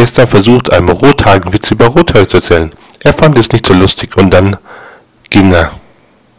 gestern versucht, einem Rothagenwitz über Rothaar zu erzählen. Er fand es nicht so lustig und dann ging er.